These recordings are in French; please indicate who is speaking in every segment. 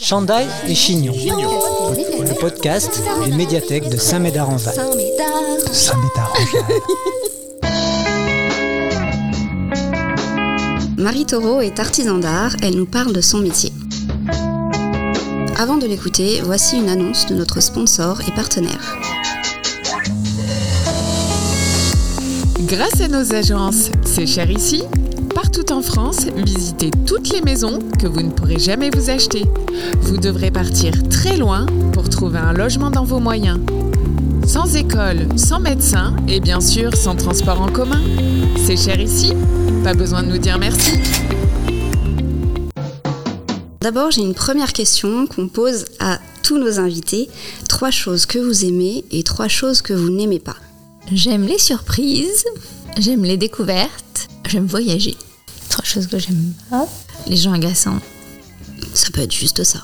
Speaker 1: Chandail et Chignon, le podcast d'une médiathèque de Saint-Médard-en-Val.
Speaker 2: Marie Taureau est artisan d'art, elle nous parle de son métier. Avant de l'écouter, voici une annonce de notre sponsor et partenaire.
Speaker 3: Grâce à nos agences C'est cher ici, partout en France, visitez toutes les maisons que vous ne pourrez jamais vous acheter. Vous devrez partir très loin pour trouver un logement dans vos moyens. Sans école, sans médecin et bien sûr sans transport en commun. C'est cher ici Pas besoin de nous dire merci.
Speaker 2: D'abord, j'ai une première question qu'on pose à tous nos invités. Trois choses que vous aimez et trois choses que vous n'aimez pas.
Speaker 4: J'aime les surprises, j'aime les découvertes, j'aime voyager. Choses que j'aime pas. Les gens agaçants.
Speaker 2: Ça peut être juste ça.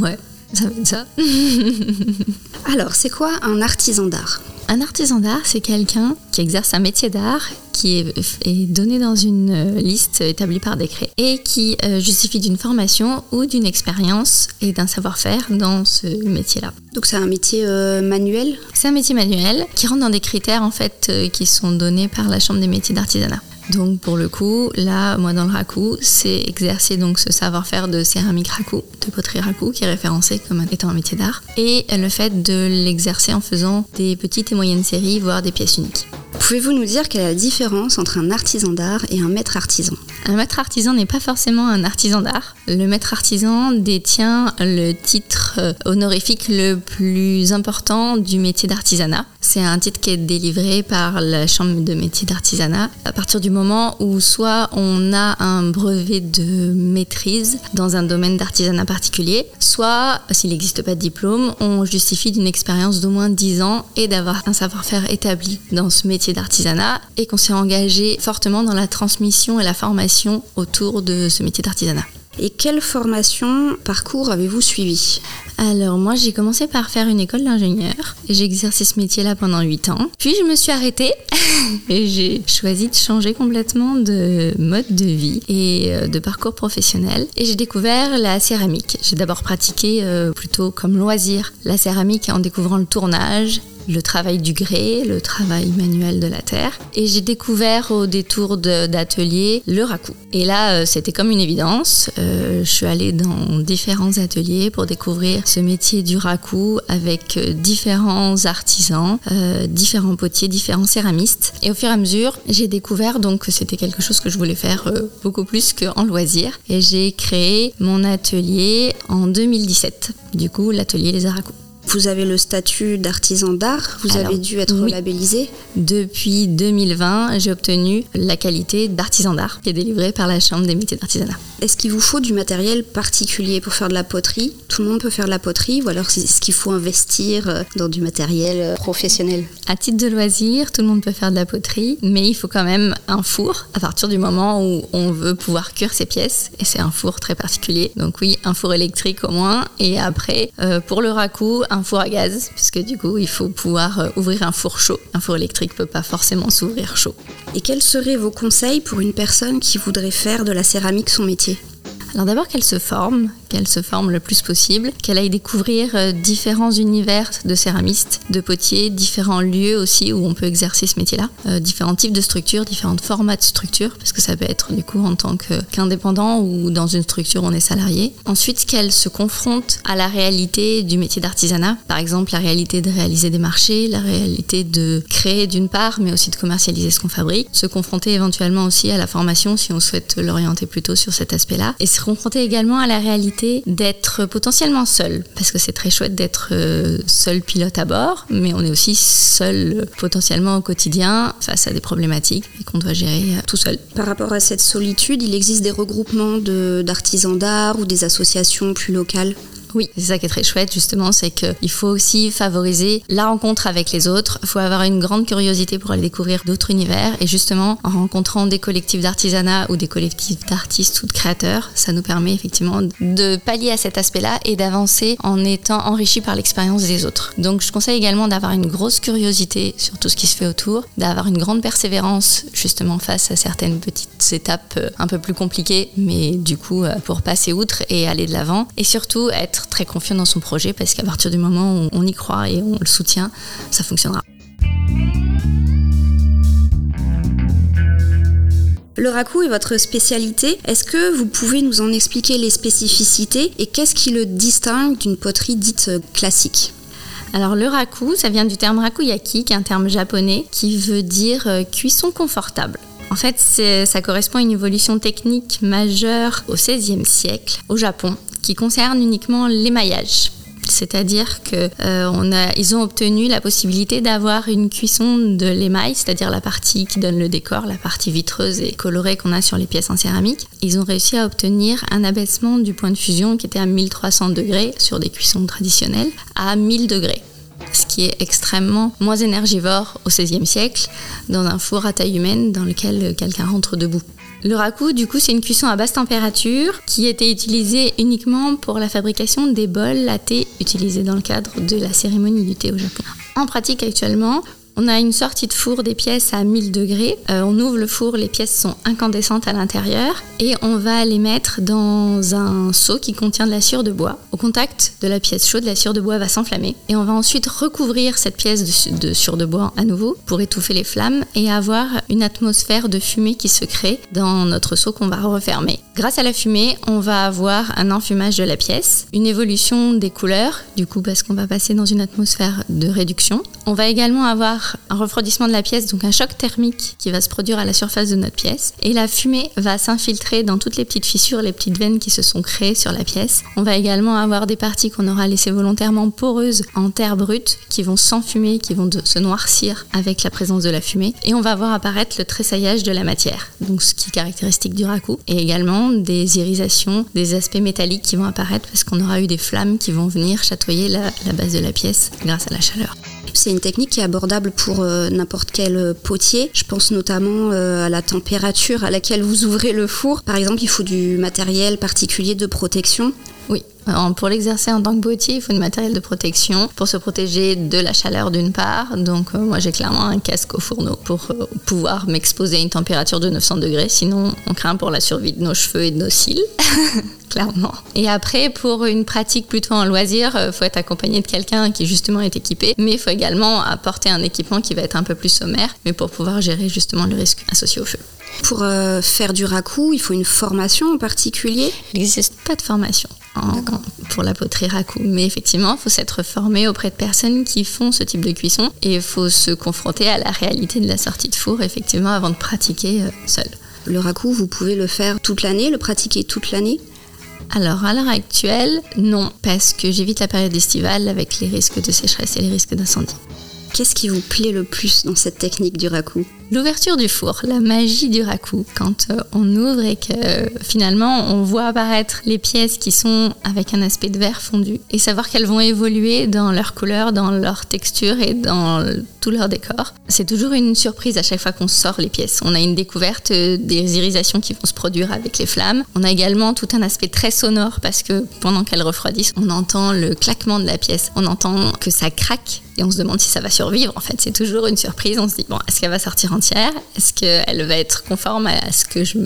Speaker 4: Ouais, ça va être ça.
Speaker 2: Alors, c'est quoi un artisan d'art?
Speaker 4: Un artisan d'art, c'est quelqu'un qui exerce un métier d'art qui est, est donné dans une euh, liste établie par décret et qui euh, justifie d'une formation ou d'une expérience et d'un savoir-faire dans ce métier-là.
Speaker 2: Donc, c'est un métier euh, manuel?
Speaker 4: C'est un métier manuel qui rentre dans des critères en fait euh, qui sont donnés par la Chambre des métiers d'artisanat. Donc pour le coup, là, moi dans le raku, c'est exercer donc ce savoir-faire de céramique raku, de poterie raku, qui est référencé comme étant un métier d'art, et le fait de l'exercer en faisant des petites et moyennes séries, voire des pièces uniques.
Speaker 2: Pouvez-vous nous dire quelle est la différence entre un artisan d'art et un maître artisan?
Speaker 4: Un maître artisan n'est pas forcément un artisan d'art. Le maître artisan détient le titre euh, honorifique le plus important du métier d'artisanat. C'est un titre qui est délivré par la Chambre de métier d'artisanat à partir du moment où soit on a un brevet de maîtrise dans un domaine d'artisanat particulier, soit, s'il n'existe pas de diplôme, on justifie d'une expérience d'au moins 10 ans et d'avoir un savoir-faire établi dans ce métier d'artisanat et qu'on s'est engagé fortement dans la transmission et la formation autour de ce métier d'artisanat.
Speaker 2: Et quelle formation, parcours avez-vous suivi?
Speaker 4: Alors moi j'ai commencé par faire une école d'ingénieur et j'ai exercé ce métier-là pendant 8 ans. Puis je me suis arrêtée et j'ai choisi de changer complètement de mode de vie et euh, de parcours professionnel. Et j'ai découvert la céramique. J'ai d'abord pratiqué euh, plutôt comme loisir la céramique en découvrant le tournage, le travail du grès, le travail manuel de la terre. Et j'ai découvert au détour d'ateliers le raku. Et là, euh, c'était comme une évidence. Euh, je suis allée dans différents ateliers pour découvrir ce métier du raku avec euh, différents artisans, différents potiers, différents céramistes. Et au fur et à mesure, j'ai découvert donc que c'était quelque chose que je voulais faire beaucoup plus qu'en loisir. Et j'ai créé mon atelier en 2017. Du coup, l'atelier Les Araku.
Speaker 2: Vous avez le statut d'artisan d'art, vous
Speaker 4: Alors,
Speaker 2: avez dû être
Speaker 4: oui.
Speaker 2: labellisé.
Speaker 4: Depuis 2020, j'ai obtenu la qualité d'artisan d'art qui est délivrée par la Chambre des métiers d'artisanat.
Speaker 2: Est-ce qu'il vous faut du matériel particulier pour faire de la poterie? Tout le monde peut faire de la poterie ou alors est-ce qu'il faut investir euh, dans du matériel euh, professionnel?
Speaker 4: À titre de loisir, tout le monde peut faire de la poterie, mais il faut quand même un four à partir du moment où on veut pouvoir cuire ses pièces. Et c'est un four très particulier. Donc oui, un four électrique au moins. Et après, euh, pour le raku, un four à gaz, puisque du coup, il faut pouvoir euh, ouvrir un four chaud. Un four électrique peut pas forcément s'ouvrir chaud.
Speaker 2: Et quels seraient vos conseils pour une personne qui voudrait faire de la céramique son métier?
Speaker 4: Alors d'abord qu'elle se forme, qu'elle se forme le plus possible, qu'elle aille découvrir euh, différents univers de céramistes, de potiers, différents lieux aussi où on peut exercer ce métier-là, euh, différents types de structures, différents formats de structures, parce que ça peut être du coup en tant qu'indépendant ou dans une structure on est salarié. Ensuite qu'elle se confronte à la réalité du métier d'artisanat, par exemple la réalité de réaliser des marchés, la réalité de créer d'une part, mais aussi de commercialiser ce qu'on fabrique, se confronter éventuellement aussi à la formation si on souhaite l'orienter plutôt sur cet aspect-là, et se confronter également à la réalité d'être potentiellement seul, parce que c'est très chouette d'être euh, seul pilote à bord, mais on est aussi seul potentiellement au quotidien face à des problématiques et qu'on doit gérer euh, tout seul.
Speaker 2: Par rapport à cette solitude, il existe des regroupements d'artisans d'art ou des associations plus locales?
Speaker 4: Oui, c'est ça qui est très chouette justement, c'est qu'il faut aussi favoriser la rencontre avec les autres. Il faut avoir une grande curiosité pour aller découvrir d'autres univers et justement en rencontrant des collectifs d'artisanat ou des collectifs d'artistes ou de créateurs, ça nous permet effectivement de pallier à cet aspect-là et d'avancer en étant enrichi par l'expérience des autres. Donc je conseille également d'avoir une grosse curiosité sur tout ce qui se fait autour, d'avoir une grande persévérance justement face à certaines petites étapes euh, un peu plus compliquées, mais du coup euh, pour passer outre et aller de l'avant et surtout être très confiant dans son projet parce qu'à partir du moment où on y croit et on le soutient, ça fonctionnera.
Speaker 2: Le raku est votre spécialité. Est-ce que vous pouvez nous en expliquer les spécificités et qu'est-ce qui le distingue d'une poterie dite classique?
Speaker 4: Alors le raku, ça vient du terme rakuyaki, qui est un terme japonais qui veut dire euh, cuisson confortable. En fait, ça correspond à une évolution technique majeure au XVIe siècle au Japon, qui concerne uniquement l'émaillage. C'est-à-dire qu'ils euh, ont obtenu la possibilité d'avoir une cuisson de l'émail, c'est-à-dire la partie qui donne le décor, la partie vitreuse et colorée qu'on a sur les pièces en céramique. Ils ont réussi à obtenir un abaissement du point de fusion qui était à 1300 degrés sur des cuissons traditionnelles à 1000 degrés ce qui est extrêmement moins énergivore au XVIe siècle, dans un four à taille humaine dans lequel quelqu'un rentre debout. Le raku, du coup, c'est une cuisson à basse température qui était utilisée uniquement pour la fabrication des bols à thé utilisés dans le cadre de la cérémonie du thé au Japon. En pratique actuellement, on a une sortie de four des pièces à 1000 degrés. Euh, on ouvre le four, les pièces sont incandescentes à l'intérieur et on va les mettre dans un seau qui contient de la cire de bois. Au contact de la pièce chaude, la cire de bois va s'enflammer et on va ensuite recouvrir cette pièce de, de cire de bois à nouveau pour étouffer les flammes et avoir une atmosphère de fumée qui se crée dans notre seau qu'on va refermer. Grâce à la fumée, on va avoir un enfumage de la pièce, une évolution des couleurs, du coup parce qu'on va passer dans une atmosphère de réduction. On va également avoir un refroidissement de la pièce, donc un choc thermique qui va se produire à la surface de notre pièce. Et la fumée va s'infiltrer dans toutes les petites fissures, les petites veines qui se sont créées sur la pièce. On va également avoir des parties qu'on aura laissées volontairement poreuses en terre brute qui vont s'enfumer, qui vont se noircir avec la présence de la fumée. Et on va voir apparaître le tressaillage de la matière, donc ce qui est caractéristique du raku. Et également des irisations, des aspects métalliques qui vont apparaître parce qu'on aura eu des flammes qui vont venir chatoyer la, la base de la pièce grâce à la chaleur.
Speaker 2: C'est une technique qui est abordable pour euh, n'importe quel euh, potier. Je pense notamment euh, à la température à laquelle vous ouvrez le four. Par exemple, il faut du matériel particulier de protection.
Speaker 4: Pour l'exercer en tant que potier, il faut du matériel de protection pour se protéger de la chaleur d'une part. Donc moi j'ai clairement un casque au fourneau pour pouvoir m'exposer à une température de 900 degrés. Sinon on craint pour la survie de nos cheveux et de nos cils. clairement. Et après, pour une pratique plutôt en loisir, il euh, faut être accompagné de quelqu'un qui justement est équipé, mais il faut également apporter un équipement qui va être un peu plus sommaire, mais pour pouvoir gérer justement le risque associé au feu.
Speaker 2: Pour euh, faire du raku, il faut une formation en particulier?
Speaker 4: Il n'existe pas de formation. Pour la poterie raku. Mais effectivement, il faut s'être formé auprès de personnes qui font ce type de cuisson et il faut se confronter à la réalité de la sortie de four, effectivement, avant de pratiquer euh, seul.
Speaker 2: Le raku, vous pouvez le faire toute l'année, le pratiquer toute l'année?
Speaker 4: Alors à l'heure actuelle, non, parce que j'évite la période estivale avec les risques de sécheresse et les risques d'incendie.
Speaker 2: Qu'est-ce qui vous plaît le plus dans cette technique du raku?
Speaker 4: L'ouverture du four, la magie du raku, quand euh, on ouvre et que finalement on voit apparaître les pièces qui sont avec un aspect de verre fondu et savoir qu'elles vont évoluer dans leur couleur, dans leur texture et dans tout leur décor. C'est toujours une surprise à chaque fois qu'on sort les pièces. On a une découverte euh, des irisations qui vont se produire avec les flammes. On a également tout un aspect très sonore parce que pendant qu'elles refroidissent, on entend le claquement de la pièce, on entend que ça craque et on se demande si ça va survivre. En fait, c'est toujours une surprise. On se dit, bon, est-ce qu'elle va sortir Est-ce qu'elle va être conforme à ce que je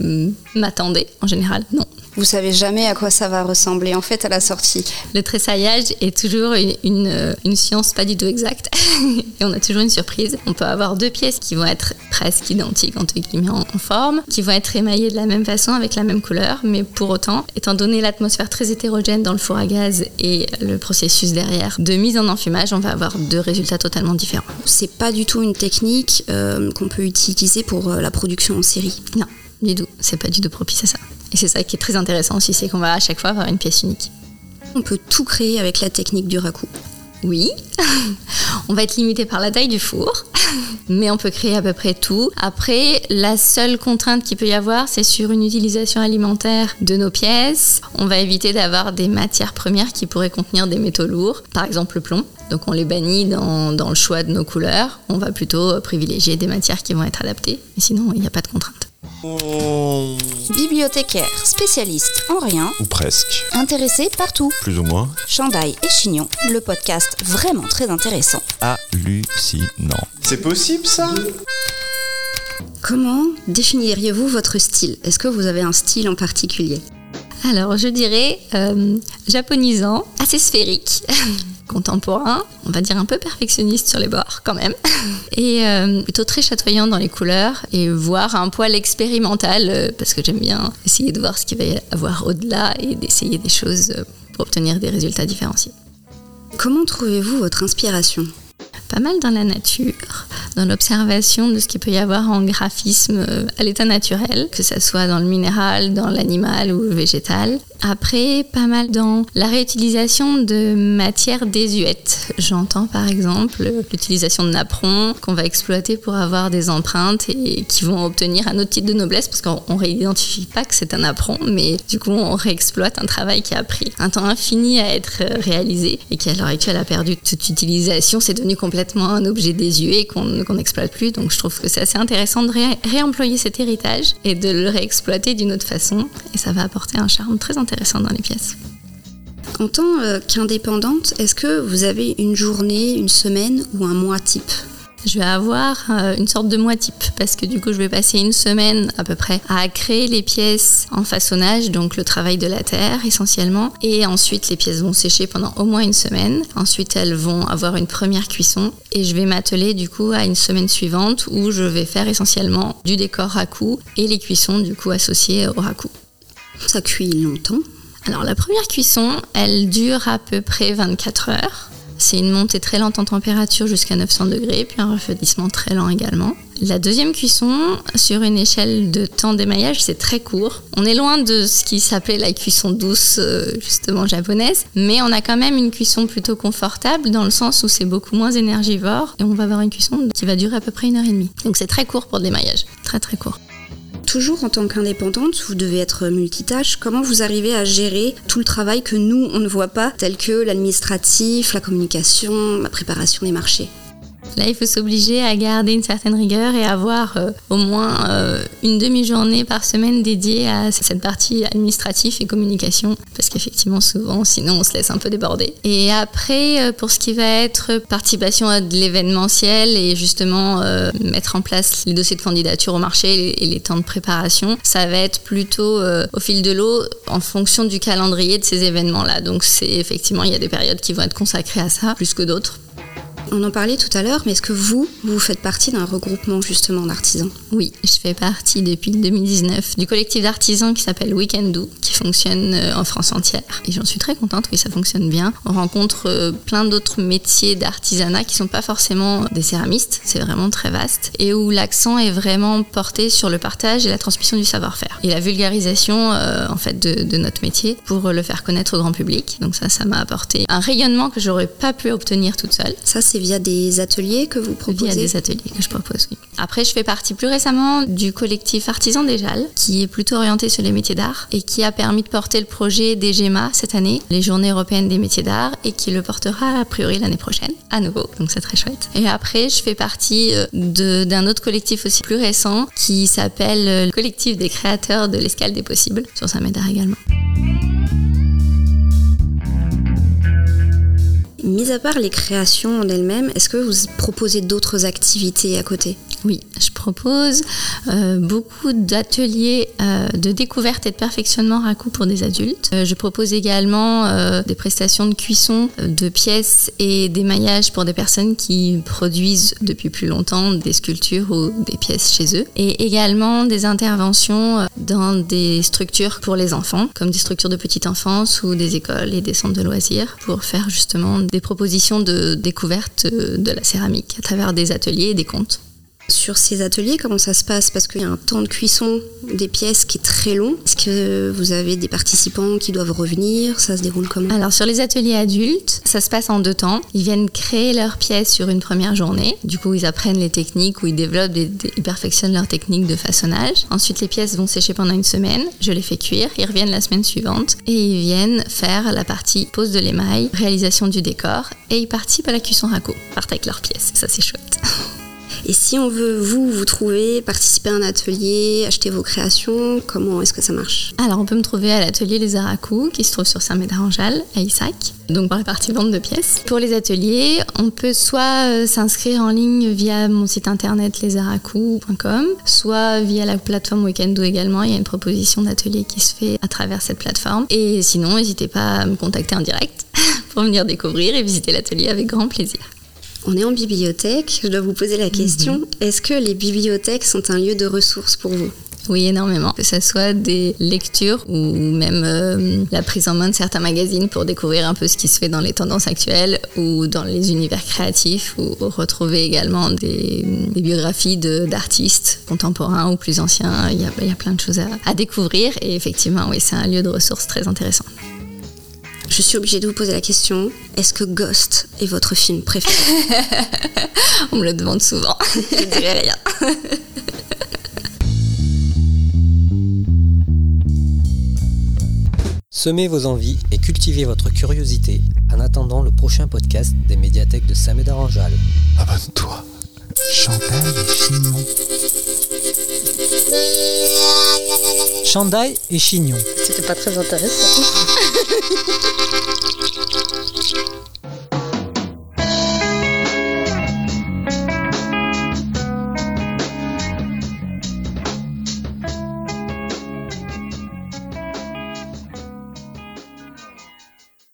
Speaker 4: m'attendais En général, non.
Speaker 2: Vous savez jamais à quoi ça va ressembler en fait à la sortie.
Speaker 4: Le tressaillage est toujours une, une, science pas du tout exacte et on a toujours une surprise. On peut avoir deux pièces qui vont être presque identiques entre guillemets en, en forme, qui vont être émaillées de la même façon avec la même couleur, mais pour autant, étant donné l'atmosphère très hétérogène dans le four à gaz et le processus derrière de mise en enfumage, on va avoir deux résultats totalement différents.
Speaker 2: C'est pas du tout une technique euh, qu'on peut utiliser pour euh, la production en série.
Speaker 4: Non, du tout. C'est pas du tout propice à ça. Et c'est ça qui est très intéressant aussi, c'est qu'on va à chaque fois avoir une pièce unique.
Speaker 2: On peut tout créer avec la technique du raku.
Speaker 4: Oui, on va être limité par la taille du four. mais on peut créer à peu près tout. Après, la seule contrainte qu'il peut y avoir, c'est sur une utilisation alimentaire de nos pièces. On va éviter d'avoir des matières premières qui pourraient contenir des métaux lourds, par exemple le plomb. Donc on les bannit dans, dans le choix de nos couleurs. On va plutôt privilégier des matières qui vont être adaptées. Mais sinon, il n'y a pas de contrainte.
Speaker 2: Bibliothécaire, spécialiste en rien,
Speaker 5: Ou presque.
Speaker 2: intéressé partout.
Speaker 5: Plus ou moins.
Speaker 2: Chandail et Chignon, le podcast vraiment très intéressant.
Speaker 5: Hallucinant. C'est possible ça?
Speaker 2: Comment définiriez-vous votre style? Est-ce que vous avez un style en particulier?
Speaker 4: Alors, je dirais euh, japonisant, assez sphérique, contemporain, on va dire un peu perfectionniste sur les bords quand même, et euh, plutôt très chatoyant dans les couleurs, et voire un poil expérimental, euh, parce que j'aime bien essayer de voir ce qu'il va y avoir au-delà et d'essayer des choses pour obtenir des résultats différenciés.
Speaker 2: Comment trouvez-vous votre inspiration?
Speaker 4: Pas mal dans la nature, dans l'observation de ce qu'il peut y avoir en graphisme euh, à l'état naturel, que ce soit dans le minéral, dans l'animal ou le végétal. Après, pas mal dans la réutilisation de matières désuètes. J'entends par exemple l'utilisation de napperons qu'on va exploiter pour avoir des empreintes et qui vont obtenir un autre titre de noblesse parce qu'on réidentifie pas que c'est un napperon, mais du coup on réexploite un travail qui a pris un temps infini à être réalisé et qui à l'heure actuelle a perdu toute utilisation. C'est devenu complètement un objet désuet qu'on n'exploite plus. Donc je trouve que c'est assez intéressant de ré- réemployer cet héritage et de le réexploiter d'une autre façon. Et ça va apporter un charme très intéressant dans les pièces.
Speaker 2: En tant euh, qu'indépendante, est-ce que vous avez une journée, une semaine ou un mois type?
Speaker 4: Je vais avoir euh, une sorte de mois type parce que du coup je vais passer une semaine à peu près à créer les pièces en façonnage, donc le travail de la terre essentiellement. Et ensuite les pièces vont sécher pendant au moins une semaine. Ensuite elles vont avoir une première cuisson et je vais m'atteler du coup à une semaine suivante où je vais faire essentiellement du décor raku et les cuissons du coup associées au raku.
Speaker 2: Ça cuit longtemps.
Speaker 4: Alors la première cuisson, elle dure à peu près 24 heures. C'est une montée très lente en température jusqu'à 900 degrés, puis un refroidissement très lent également. La deuxième cuisson, sur une échelle de temps d'émaillage, c'est très court. On est loin de ce qui s'appelait la cuisson douce, euh, justement japonaise, mais on a quand même une cuisson plutôt confortable dans le sens où c'est beaucoup moins énergivore et on va avoir une cuisson qui va durer à peu près une heure et demie. Donc c'est très court pour de l'émaillage, très très court.
Speaker 2: Toujours en tant qu'indépendante, vous devez être multitâche. Comment vous arrivez à gérer tout le travail que nous, on ne voit pas, tel que l'administratif, la communication, la préparation des marchés?
Speaker 4: Là, il faut s'obliger à garder une certaine rigueur et avoir euh, au moins euh, une demi-journée par semaine dédiée à cette partie administrative et communication, parce qu'effectivement, souvent, sinon, on se laisse un peu déborder. Et après, euh, pour ce qui va être participation à de l'événementiel et justement mettre en place les dossiers de candidature au marché et les temps de préparation, ça va être plutôt au fil de l'eau en fonction du calendrier de ces événements-là. Donc, c'est effectivement, il y a des périodes qui vont être consacrées à ça plus que d'autres.
Speaker 2: On en parlait tout à l'heure, mais est-ce que vous, vous faites partie d'un regroupement justement d'artisans?
Speaker 4: Oui, je fais partie depuis 2019 du collectif d'artisans qui s'appelle Weekend Do, qui fonctionne euh, en France entière. Et j'en suis très contente, oui, ça fonctionne bien. On rencontre euh, plein d'autres métiers d'artisanat qui sont pas forcément des céramistes, c'est vraiment très vaste, et où l'accent est vraiment porté sur le partage et la transmission du savoir-faire. Et la vulgarisation, euh, en fait, de, de notre métier pour le faire connaître au grand public. Donc ça, ça m'a apporté un rayonnement que j'aurais pas pu obtenir toute seule.
Speaker 2: Ça, c'est via des ateliers que vous
Speaker 4: Via
Speaker 2: proposez
Speaker 4: des ateliers que je propose, oui. Après, je fais partie plus récemment du collectif Artisan des Jalles, qui est plutôt orienté sur les métiers d'art et qui a permis de porter le projet des GEMA cette année, les Journées européennes des métiers d'art, et qui le portera a priori l'année prochaine, à nouveau. Donc c'est très chouette. Et après, je fais partie euh, de- d'un autre collectif aussi plus récent qui s'appelle euh, le collectif des créateurs de l'escale des possibles, sur Saint Médard également.
Speaker 2: Mis à part les créations en elles-mêmes, est-ce que vous proposez d'autres activités à côté?
Speaker 4: Oui, je propose euh, beaucoup d'ateliers euh, de découverte et de perfectionnement raku pour des adultes. Euh, je propose également des prestations de cuisson de pièces et d'émaillage pour des personnes qui produisent depuis plus longtemps des sculptures ou des pièces chez eux. Et également des interventions dans des structures pour les enfants, comme des structures de petite enfance ou des écoles et des centres de loisirs, pour faire justement des propositions de découverte de la céramique à travers des ateliers et des contes.
Speaker 2: Sur ces ateliers, comment ça se passe? Parce qu'il y a un temps de cuisson des pièces qui est très long. Est-ce que vous avez des participants qui doivent revenir? Ça se déroule comment?
Speaker 4: Alors sur les ateliers adultes, ça se passe en deux temps. Ils viennent créer leurs pièces sur une première journée. Du coup, ils apprennent les techniques ou ils développent, ils perfectionnent leurs techniques de façonnage. Ensuite, les pièces vont sécher pendant une semaine. Je les fais cuire. Ils reviennent la semaine suivante et ils viennent faire la partie pose de l'émail, réalisation du décor et ils participent à la cuisson raco. Partent avec leurs pièces. Ça, c'est chouette.
Speaker 2: Et si on veut vous, vous trouver, participer à un atelier, acheter vos créations, comment est-ce que ça marche?
Speaker 4: Alors on peut me trouver à l'atelier Les Aracous qui se trouve sur Saint-Médard-en-Jalles à Issac, donc par la partie vente de pièces. Pour les ateliers, on peut soit euh, s'inscrire en ligne via mon site internet lesaracous.com, soit via la plateforme Weekendo également. Il y a une proposition d'atelier qui se fait à travers cette plateforme. Et sinon, n'hésitez pas à me contacter en direct pour venir découvrir et visiter l'atelier avec grand plaisir.
Speaker 2: On est en bibliothèque, je dois vous poser la question, mhm. est-ce que les bibliothèques sont un lieu de ressources pour vous?
Speaker 4: Oui, énormément. Que ce soit des lectures ou même euh, la prise en main de certains magazines pour découvrir un peu ce qui se fait dans les tendances actuelles ou dans les univers créatifs ou retrouver également des, biographies d'artistes contemporains ou plus anciens. Il y a, plein de choses à, à découvrir et effectivement, oui, c'est un lieu de ressources très intéressant.
Speaker 2: Je suis obligée de vous poser la question est-ce que Ghost est votre film préféré
Speaker 4: On me le demande souvent. Je dirais rien.
Speaker 1: Semez vos envies et cultivez votre curiosité en attendant le prochain podcast des médiathèques de Saint-Médard-en-Jalles.
Speaker 5: Abonne-toi. Chantal et Chignon.
Speaker 1: Chandail et chignon.
Speaker 2: C'était pas très intéressant.